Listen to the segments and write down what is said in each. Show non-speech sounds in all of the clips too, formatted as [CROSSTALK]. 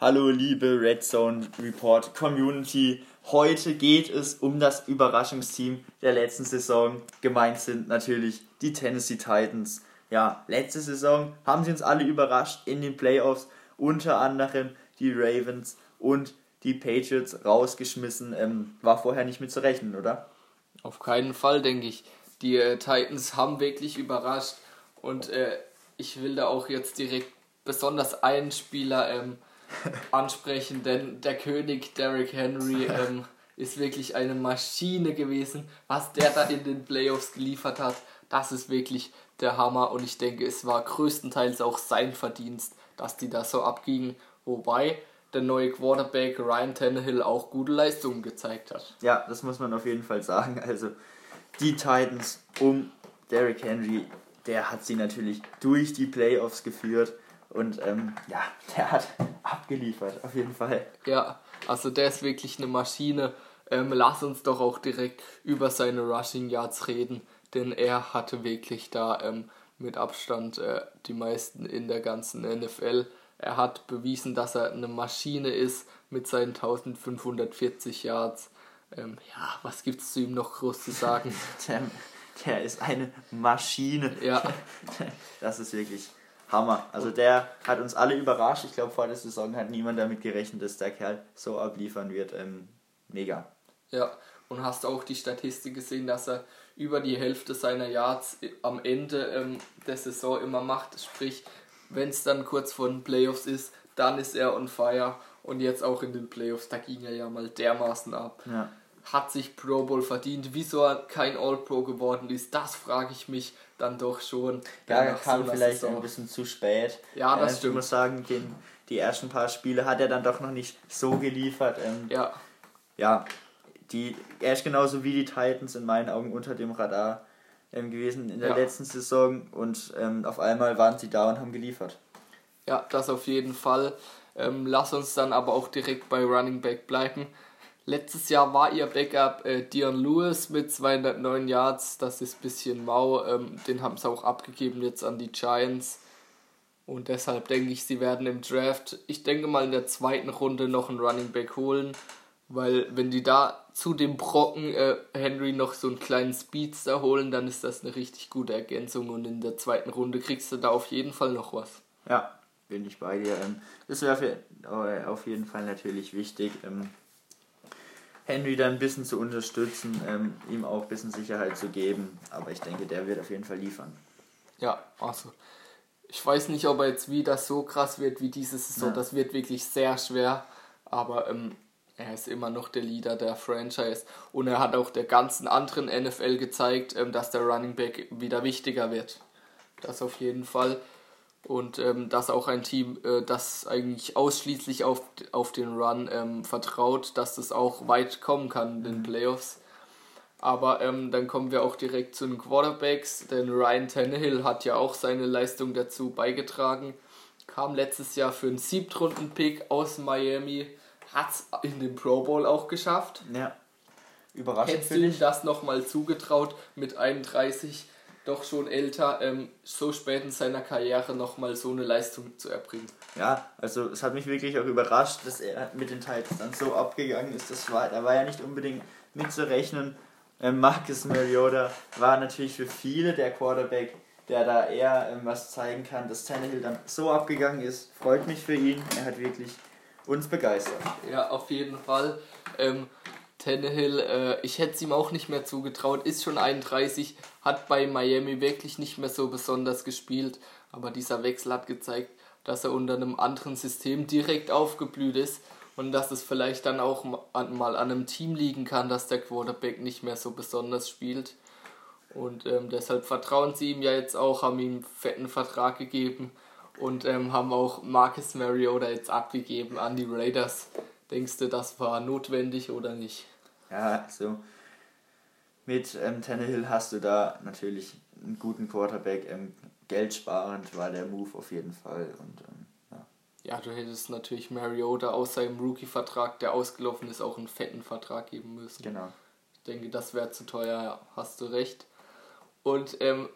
Hallo liebe Red Zone Report Community. Heute geht es um das Überraschungsteam der letzten Saison. Gemeint sind natürlich die Tennessee Titans. Ja, letzte Saison haben sie uns alle überrascht in den Playoffs. Unter anderem die Ravens und die Patriots rausgeschmissen. Ähm, war vorher nicht mit zu rechnen, oder? Auf keinen Fall, denke ich. Die äh, Titans haben wirklich überrascht und äh, ich will da auch jetzt direkt besonders einen Spieler ähm, ansprechen, denn der König Derrick Henry [LAUGHS] ähm, ist wirklich eine Maschine gewesen. Was der da in den Playoffs geliefert hat, das ist wirklich der Hammer und ich denke, es war größtenteils auch sein Verdienst, dass die da so abgingen. Wobei der neue Quarterback Ryan Tannehill auch gute Leistungen gezeigt hat. Ja, das muss man auf jeden Fall sagen. Also die Titans um Derrick Henry, der hat sie natürlich durch die Playoffs geführt. Und ähm, ja, [LAUGHS] der hat abgeliefert, auf jeden Fall. Ja, also der ist wirklich eine Maschine. Ähm, lass uns doch auch direkt über seine Rushing Yards reden, denn er hatte wirklich da ähm, mit Abstand äh, die meisten in der ganzen NFL. Er hat bewiesen, dass er eine Maschine ist mit seinen 1540 Yards. Ähm, ja, was gibt es zu ihm noch groß zu sagen? [LAUGHS] der, der ist eine Maschine. Ja. [LAUGHS] Das ist wirklich Hammer. Also der hat uns alle überrascht. Ich glaube, vor der Saison hat niemand damit gerechnet, dass der Kerl so abliefern wird. Ähm, mega. Ja, und hast auch die Statistik gesehen, dass er über die Hälfte seiner Yards am Ende ähm, der Saison immer macht. Sprich, wenn es dann kurz vor den Playoffs ist, dann ist er on fire. Und jetzt auch in den Playoffs, da ging er ja mal dermaßen ab. Ja hat sich Pro Bowl verdient. Wieso er kein All-Pro geworden ist, das frage ich mich dann doch schon. Ja, er kam so vielleicht ein bisschen zu spät. Ja, das äh, stimmt. Ich muss sagen, den, die ersten paar Spiele hat er dann doch noch nicht so geliefert. Ähm, ja. Ja, die, er ist genauso wie die Titans in meinen Augen unter dem Radar ähm, gewesen in der ja. letzten Saison und ähm, auf einmal waren sie da und haben geliefert. Ja, das auf jeden Fall. Ähm, lass uns dann aber auch direkt bei Running Back bleiben. Letztes Jahr war ihr Backup äh, Dion Lewis mit 209 Yards. Das ist ein bisschen mau. Ähm, den haben sie auch abgegeben jetzt an die Giants. Und deshalb denke ich, sie werden im Draft, ich denke mal in der zweiten Runde noch einen Running Back holen. Weil wenn die da zu dem Brocken äh, Henry noch so einen kleinen Speedster holen, dann ist das eine richtig gute Ergänzung. Und in der zweiten Runde kriegst du da auf jeden Fall noch was. Ja, bin ich bei dir. Ähm, das wäre äh, auf jeden Fall natürlich wichtig. Henry da ein bisschen zu unterstützen, ähm, ihm auch ein bisschen Sicherheit zu geben. Aber ich denke, der wird auf jeden Fall liefern. Ja, also ich weiß nicht, ob er jetzt wieder so krass wird wie diese Saison. Ja. Das wird wirklich sehr schwer. Aber ähm, er ist immer noch der Leader der Franchise. Und er hat auch der ganzen anderen NFL gezeigt, ähm, dass der Running Back wieder wichtiger wird. Das auf jeden Fall und ähm, dass auch ein Team, äh, das eigentlich ausschließlich auf, auf den Run ähm, vertraut, dass das auch weit kommen kann in den mhm. Playoffs. Aber ähm, dann kommen wir auch direkt zu den Quarterbacks, denn Ryan Tannehill hat ja auch seine Leistung dazu beigetragen. Kam letztes Jahr für einen Siebtrunden-Pick aus Miami, hat es in den Pro Bowl auch geschafft. Ja, überraschend. Hättest du ihm das nochmal zugetraut mit 31? Doch schon älter, ähm, so spät in seiner Karriere nochmal so eine Leistung zu erbringen. Ja, also es hat mich wirklich auch überrascht, dass er mit den Titans dann so abgegangen ist. Das war, da war ja nicht unbedingt mitzurechnen. Ähm, Marcus Mariota war natürlich für viele der Quarterback, der da eher ähm, was zeigen kann. Dass Tannehill dann so abgegangen ist, freut mich für ihn. Er hat wirklich uns begeistert. Ja, auf jeden Fall. Ähm, Tannehill, äh, ich hätte es ihm auch nicht mehr zugetraut, ist schon 31, hat bei Miami wirklich nicht mehr so besonders gespielt, aber dieser Wechsel hat gezeigt, dass er unter einem anderen System direkt aufgeblüht ist und dass es vielleicht dann auch mal an einem Team liegen kann, dass der Quarterback nicht mehr so besonders spielt. Und ähm, deshalb vertrauen sie ihm ja jetzt auch, haben ihm einen fetten Vertrag gegeben und ähm, haben auch Marcus Mariota jetzt abgegeben an die Raiders. Denkst du, das war notwendig oder nicht? Ja, also mit ähm, Tannehill hast du da natürlich einen guten Quarterback. Ähm, geldsparend war der Move auf jeden Fall. Und, ähm, ja. ja, du hättest natürlich Mariota aus seinem Rookie-Vertrag, der ausgelaufen ist, auch einen fetten Vertrag geben müssen. Genau. Ich denke, das wäre zu teuer, ja, hast du recht. Und ähm,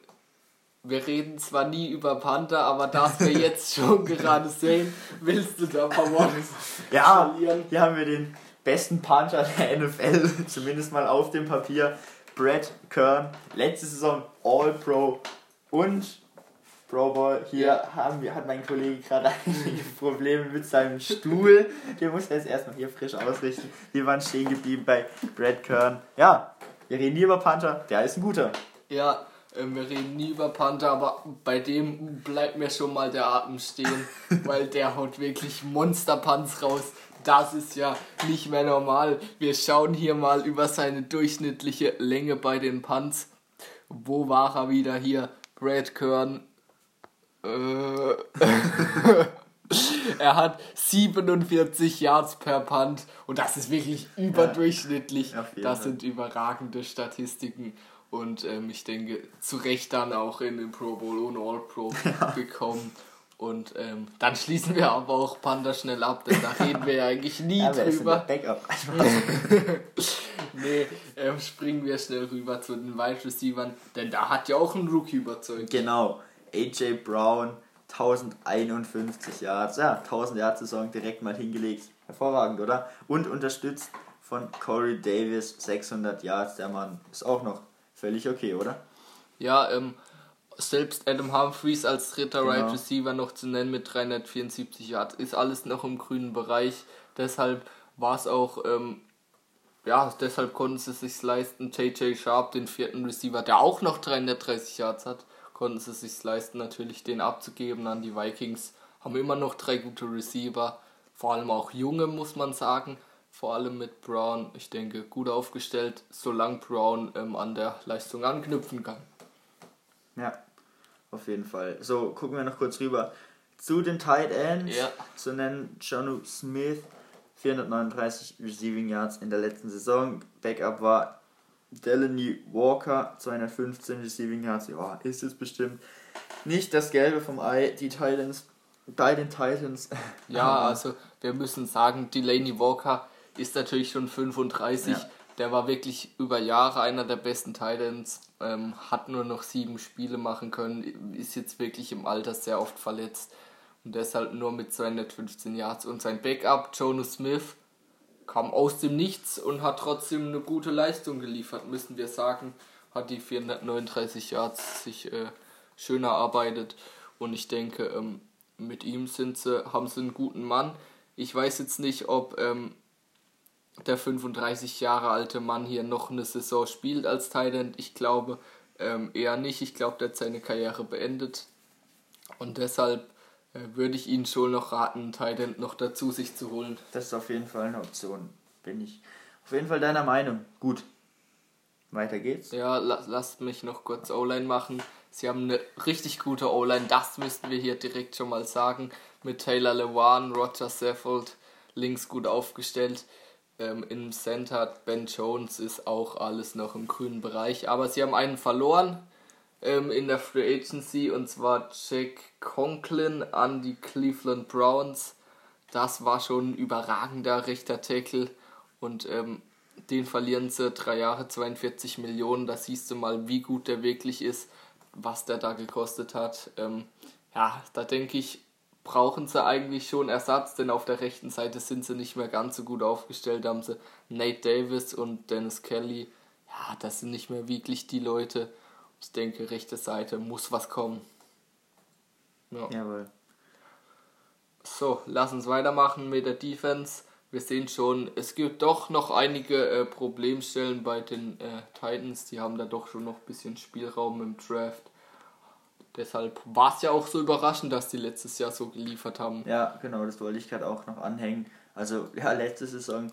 wir reden zwar nie über Panther, aber das wir jetzt [LAUGHS] schon gerade sehen, willst du da ein paar Worte ja, verlieren? Hier haben wir den besten Punter der [LAUGHS] NFL, zumindest mal auf dem Papier. Brad Kern, letzte Saison All-Pro und Pro Bowl. Hier haben wir, hat mein Kollege gerade [LAUGHS] einige Probleme mit seinem Stuhl. Den muss er jetzt erstmal hier frisch ausrichten. Wir waren stehen geblieben bei Brad Kern. Ja, wir reden nie über Panther, der ist ein guter. Ja, ähm, wir reden nie über Panther, aber bei dem bleibt mir schon mal der Atem stehen, [LAUGHS] weil der haut wirklich Monsterpanz raus. Das ist ja nicht mehr normal. Wir schauen hier mal über seine durchschnittliche Länge bei den Punts. Wo war er wieder hier? Brad Kern. Äh. [LAUGHS] er hat 47 Yards per Punt und das ist wirklich überdurchschnittlich. Ja, das sind überragende Statistiken und ähm, ich denke, zu Recht dann auch in den Pro Bowl und All-Pro [LAUGHS] ja. bekommen. Und ähm, dann schließen wir aber auch Panda schnell ab, denn da reden wir ja eigentlich nie ja, drüber. Backup. [LAUGHS] nee, ähm, springen wir schnell rüber zu den Wide Receivers, denn da hat ja auch ein Rookie überzeugt. Genau, AJ Brown, 1051 Yards, ja, 1000 Yards Saison direkt mal hingelegt. Hervorragend, oder? Und unterstützt von Corey Davis, 600 Yards, der Mann ist auch noch völlig okay, oder? Ja, ähm, selbst Adam Humphreys als dritter genau. Right Receiver noch zu nennen mit 374 Yards ist alles noch im grünen Bereich. Deshalb war es auch, ähm, ja, deshalb konnten sie sich leisten. JJ Sharp, den vierten Receiver, der auch noch 330 Yards hat, konnten sie sich leisten, natürlich den abzugeben an die Vikings. Haben immer noch drei gute Receiver, vor allem auch junge, muss man sagen vor allem mit Brown, ich denke, gut aufgestellt, solange Brown ähm, an der Leistung anknüpfen kann. Ja, auf jeden Fall. So, gucken wir noch kurz rüber zu den Tight Ends. Ja. Zu nennen Jonu Smith, 439 Receiving Yards in der letzten Saison. Backup war Delaney Walker, 215 Receiving Yards. Ja, ist es bestimmt nicht das Gelbe vom Ei. Die Titans, bei den Titans. Ja, also wir müssen sagen, Delaney Walker ist natürlich schon 35. Ja. Der war wirklich über Jahre einer der besten Titans, ähm, hat nur noch sieben Spiele machen können, ist jetzt wirklich im Alter sehr oft verletzt und deshalb nur mit 215 Yards. Und sein Backup, Jonas Smith, kam aus dem Nichts und hat trotzdem eine gute Leistung geliefert, müssen wir sagen. Hat die 439 Yards sich äh, schön erarbeitet und ich denke, ähm, mit ihm sind sie, haben sie einen guten Mann. Ich weiß jetzt nicht, ob ähm, der 35 Jahre alte Mann hier noch eine Saison spielt als Thailand. Ich glaube ähm, eher nicht. Ich glaube, der hat seine Karriere beendet. Und deshalb äh, würde ich Ihnen schon noch raten, Thailand noch dazu sich zu holen. Das ist auf jeden Fall eine Option. Bin ich auf jeden Fall deiner Meinung. Gut. Weiter geht's. Ja, la lasst mich noch kurz O-Line machen. Sie haben eine richtig gute O-Line, das müssten wir hier direkt schon mal sagen. Mit Taylor Lewan, Roger Seffold links gut aufgestellt. Ähm, Im Center Ben Jones ist auch alles noch im grünen Bereich. Aber sie haben einen verloren ähm, in der Free Agency und zwar Jack Conklin an die Cleveland Browns. Das war schon ein überragender rechter Tackle und ähm, den verlieren sie drei Jahre 42 Millionen. Da siehst du mal, wie gut der wirklich ist, was der da gekostet hat. Ähm, ja, da denke ich, brauchen sie eigentlich schon Ersatz, denn auf der rechten Seite sind sie nicht mehr ganz so gut aufgestellt. Da haben sie Nate Davis und Dennis Kelly. Ja, das sind nicht mehr wirklich die Leute. Ich denke, rechte Seite muss was kommen. Ja. Jawohl. So, lass uns weitermachen mit der Defense. Wir sehen schon, es gibt doch noch einige äh, Problemstellen bei den äh, Titans. Die haben da doch schon noch ein bisschen Spielraum im Draft. Deshalb war es ja auch so überraschend, dass die letztes Jahr so geliefert haben. Ja, genau, das wollte ich gerade auch noch anhängen. Also, ja, letzte Saison,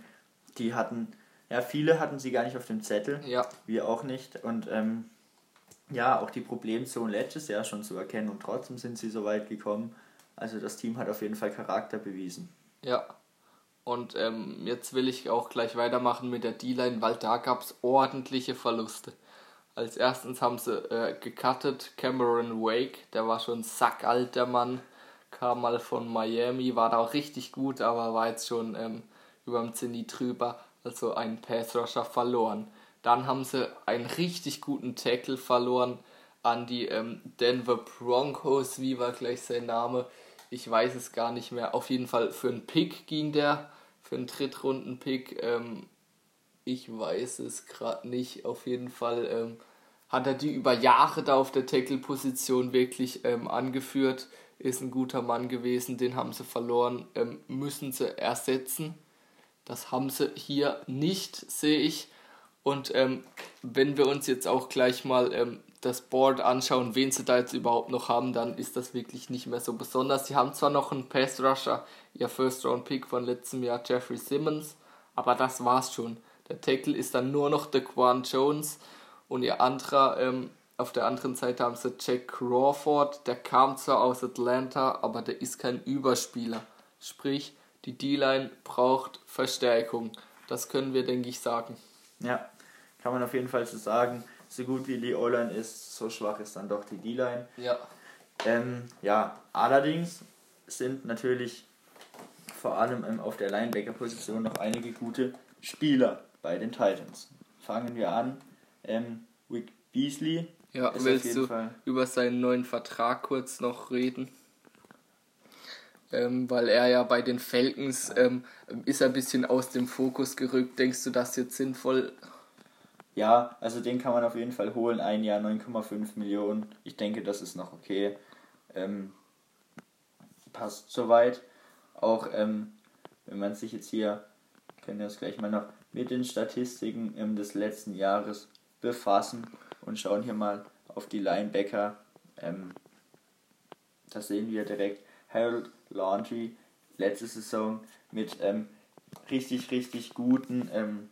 die hatten, ja, viele hatten sie gar nicht auf dem Zettel. Ja. Wir auch nicht. Und ähm, ja, auch die Problemzone letztes Jahr schon zu erkennen und trotzdem sind sie so weit gekommen. Also, das Team hat auf jeden Fall Charakter bewiesen. Ja. Und ähm, jetzt will ich auch gleich weitermachen mit der D-Line, weil da gab es ordentliche Verluste. Als erstens haben sie äh, gecuttet Cameron Wake, der war schon sackalt, der Mann. Kam mal von Miami, war da auch richtig gut, aber war jetzt schon ähm, über dem Zenit drüber. Also ein Pass Rusher verloren. Dann haben sie einen richtig guten Tackle verloren. an die ähm, Denver Broncos. Wie war gleich sein Name? Ich weiß es gar nicht mehr. Auf jeden Fall für einen Pick ging der, für einen Drittrunden-Pick. Ähm, ich weiß es gerade nicht. Auf jeden Fall ähm, hat er die über Jahre da auf der Tackle-Position wirklich ähm, angeführt. Ist ein guter Mann gewesen, den haben sie verloren, ähm, müssen sie ersetzen. Das haben sie hier nicht, sehe ich. Und ähm, wenn wir uns jetzt auch gleich mal ähm, das Board anschauen, wen sie da jetzt überhaupt noch haben, dann ist das wirklich nicht mehr so besonders. Sie haben zwar noch einen Pass Rusher, ihr First Round Pick von letztem Jahr, Jeffrey Simmons, aber das war's schon. Der Tackle ist dann nur noch Daquan Jones und ihr anderer, ähm, auf der anderen Seite haben sie Jack Crawford, der kam zwar aus Atlanta, aber der ist kein Überspieler. Sprich, die D-Line braucht Verstärkung. Das können wir, denke ich, sagen. Ja, kann man auf jeden Fall so sagen. So gut wie die O-Line ist, so schwach ist dann doch die D-Line. Ja. Ähm, ja, allerdings sind natürlich vor allem ähm, auf der Linebacker-Position noch einige gute Spieler bei den Titans. Fangen wir an. Ähm, Wick Beasley. Ja, willst du Fall über seinen neuen Vertrag kurz noch reden? Ähm, weil er ja bei den Falcons ähm, ist ein bisschen aus dem Fokus gerückt. Denkst du, das jetzt sinnvoll? Ja, also den kann man auf jeden Fall holen. Ein Jahr 9,5 Millionen. Ich denke, das ist noch okay. Ähm, passt soweit. Auch ähm, wenn man sich jetzt hier, können wir das gleich mal noch mit den Statistiken ähm, des letzten Jahres befassen und schauen hier mal auf die Linebacker. Ähm, da sehen wir direkt Harold Laundry letzte Saison mit ähm, richtig, richtig guten ähm,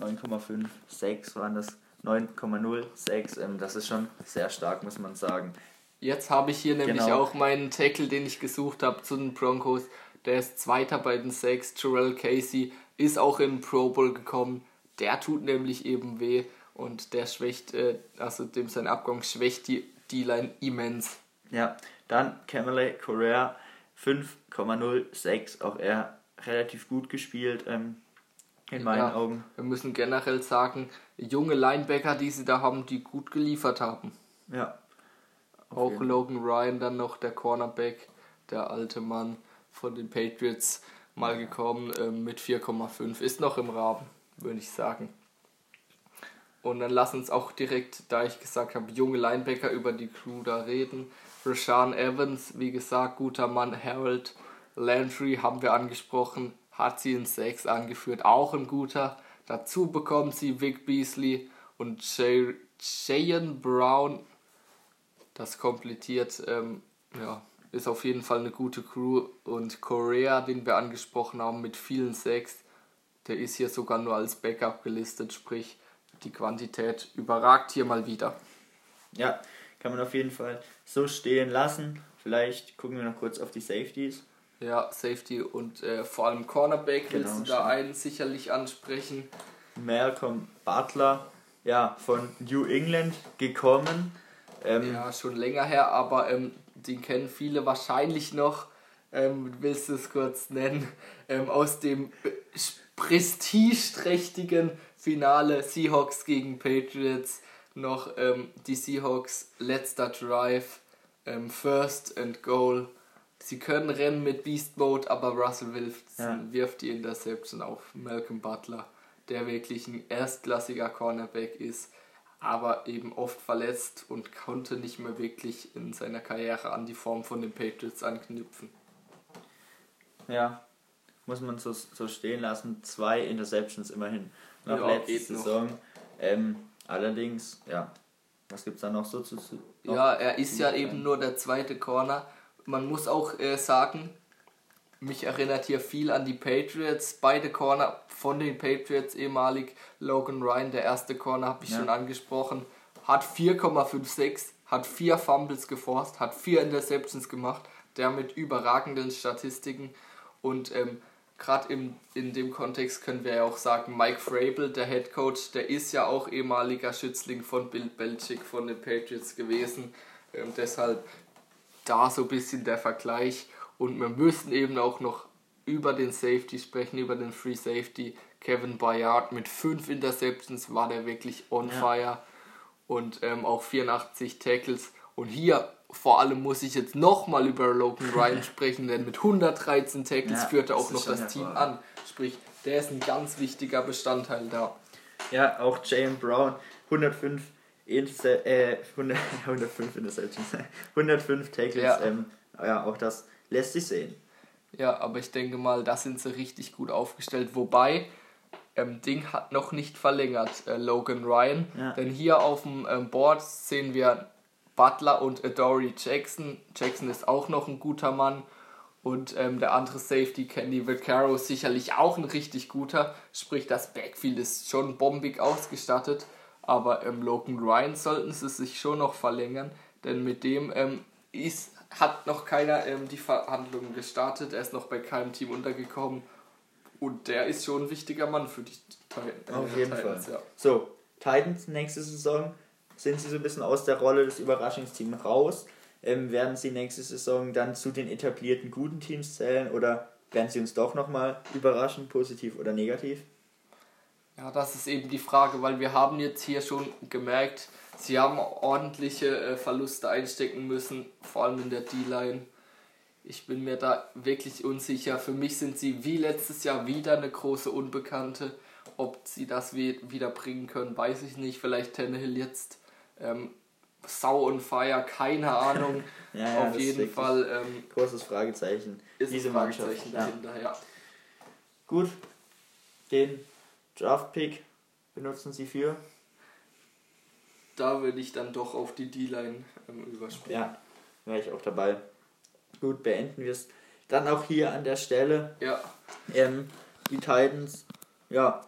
9,56 waren das. 9,06, ähm, das ist schon sehr stark, muss man sagen. Jetzt habe ich hier nämlich genau. auch meinen Tackle, den ich gesucht habe zu den Broncos. Der ist Zweiter bei den Sacks. Jarrell Casey ist auch in Pro Bowl gekommen. Der tut nämlich eben weh und der schwächt, äh, also dem sein Abgang schwächt die D-Line immens. Ja, dann Camelot Correa 5,06, auch er relativ gut gespielt, ähm, in meinen ja, Augen. Wir müssen generell sagen, junge Linebacker, die sie da haben, die gut geliefert haben. Ja. Auch Logan Ryan dann noch, der Cornerback, der alte Mann von den Patriots, mal gekommen äh, mit 4,5. Ist noch im Rahmen, würde ich sagen. Und dann lass uns auch direkt, da ich gesagt habe, junge Linebacker über die Crew da reden. Rashawn Evans, wie gesagt, guter Mann. Harold Landry haben wir angesprochen, hat sie in 6 angeführt, auch ein guter. Dazu bekommen sie Vic Beasley und Cheyenne Brown. Das komplettiert, ähm, ja, ist auf jeden Fall eine gute Crew. Und Korea, den wir angesprochen haben, mit vielen 6, der ist hier sogar nur als Backup gelistet, sprich, die Quantität überragt hier mal wieder. Ja, kann man auf jeden Fall so stehen lassen. Vielleicht gucken wir noch kurz auf die Safeties. Ja, Safety und äh, vor allem Cornerback genau, willst du da einen sicherlich ansprechen. Malcolm Butler, ja, von New England gekommen. Ähm, ja, schon länger her, aber ähm, den kennen viele wahrscheinlich noch. Ähm, willst du es kurz nennen? Ähm, aus dem prestigeträchtigen Finale Seahawks gegen Patriots noch ähm, die Seahawks letzter Drive, ähm, First and Goal. Sie können rennen mit Beast Mode, aber Russell Wilson ja. wirft die Interception auf Malcolm Butler, der wirklich ein erstklassiger Cornerback ist, aber eben oft verletzt und konnte nicht mehr wirklich in seiner Karriere an die Form von den Patriots anknüpfen. Ja, muss man so, so stehen lassen. Zwei Interceptions immerhin nach ja, letzter Saison. Ähm, allerdings, ja, was gibt es da noch so zu. Noch ja, er ist ja eben nur der zweite Corner. Man muss auch äh, sagen, mich erinnert hier viel an die Patriots. Beide Corner von den Patriots ehemalig. Logan Ryan, der erste Corner, habe ich ja. schon angesprochen, hat 4,56, hat vier Fumbles geforst, hat vier Interceptions gemacht. Der mit überragenden Statistiken. Und ähm, gerade in dem Kontext können wir ja auch sagen, Mike Frabel, der Head Coach, der ist ja auch ehemaliger Schützling von Bill Belichick von den Patriots gewesen. Ähm, deshalb da so ein bisschen der Vergleich. Und wir müssen eben auch noch über den Safety sprechen, über den Free Safety. Kevin Bayard mit fünf Interceptions war der wirklich on ja. fire. und ähm, auch 84 Tackles. Und hier vor allem muss ich jetzt nochmal über Logan Ryan [LAUGHS] sprechen, denn mit 113 Tackles ja, führt er auch noch das Team an. Sprich, der ist ein ganz wichtiger Bestandteil da. Ja, auch Jalen Brown, 105 Inter äh, 100, 105 [LAUGHS] Interceptions, [LAUGHS] 105 Tackles, ja. Ähm, ja, auch das lässt sich sehen. Ja, aber ich denke mal, da sind sie richtig gut aufgestellt. Wobei, ähm, Ding hat noch nicht verlängert, äh, Logan Ryan. Ja. Denn hier auf dem ähm, Board sehen wir Butler und Adoree Jackson. Jackson ist auch noch ein guter Mann. Und ähm, der andere Safety, Candy Vaccaro, ist sicherlich auch ein richtig guter. Sprich, das Backfield ist schon bombig ausgestattet. Aber ähm, Logan Ryan sollten sie sich schon noch verlängern. Denn mit dem ähm, ist, hat noch keiner ähm, die Verhandlungen gestartet. Er ist noch bei keinem Team untergekommen. Und der ist schon ein wichtiger Mann für die Titans. Auf jeden Titans, Fall. Ja. So, Titans nächste Saison sind sie so ein bisschen aus der Rolle des Überraschungsteams raus. Ähm, werden sie nächste Saison dann zu den etablierten guten Teams zählen oder werden sie uns doch nochmal überraschen, positiv oder negativ? Ja, das ist eben die Frage, weil wir haben jetzt hier schon gemerkt, sie haben ordentliche äh, Verluste einstecken müssen, vor allem in der D-Line. Ich bin mir da wirklich unsicher. Für mich sind sie wie letztes Jahr wieder eine große Unbekannte. Ob sie das wieder bringen können, weiß ich nicht. Vielleicht Tannehill jetzt ähm, Sau und Fire, keine Ahnung. [LAUGHS] ja, ja, Auf jeden Fall. Ähm, großes Fragezeichen. Ist diese Mannschaft. dahinter, ja. Gut, den Draft-Pick benutzen Sie für? Da würde ich dann doch auf die D-Line ähm, überspringen. Ja, wäre ich auch dabei. Gut, beenden wir es dann auch hier an der Stelle. Ja. Ähm, die Titans, ja,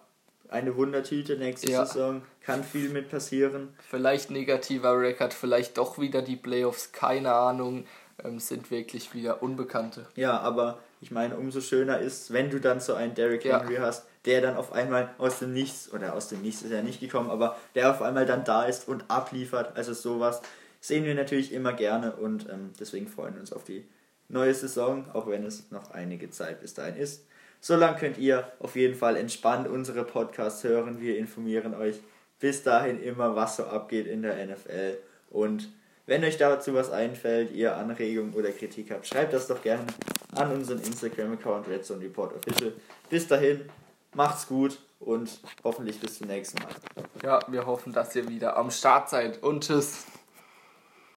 eine Wundertüte nächste ja. Saison. Kann viel mit passieren. Vielleicht negativer Rekord, vielleicht doch wieder die Playoffs, keine Ahnung. Ähm, sind wirklich wieder Unbekannte. Ja, aber ich meine, umso schöner ist, wenn du dann so einen Derrick Henry ja. hast, der dann auf einmal aus dem Nichts, oder aus dem Nichts ist er nicht gekommen, aber der auf einmal dann da ist und abliefert. Also sowas sehen wir natürlich immer gerne und ähm, deswegen freuen wir uns auf die neue Saison, auch wenn es noch einige Zeit bis dahin ist. Solange könnt ihr auf jeden Fall entspannt unsere Podcasts hören. Wir informieren euch bis dahin immer, was so abgeht in der NFL. Und wenn euch dazu was einfällt, ihr Anregungen oder Kritik habt, schreibt das doch gerne an unseren Instagram-Account Redzone Report Official. Bis dahin, macht's gut und hoffentlich bis zum nächsten Mal. Ja, wir hoffen, dass ihr wieder am Start seid und tschüss.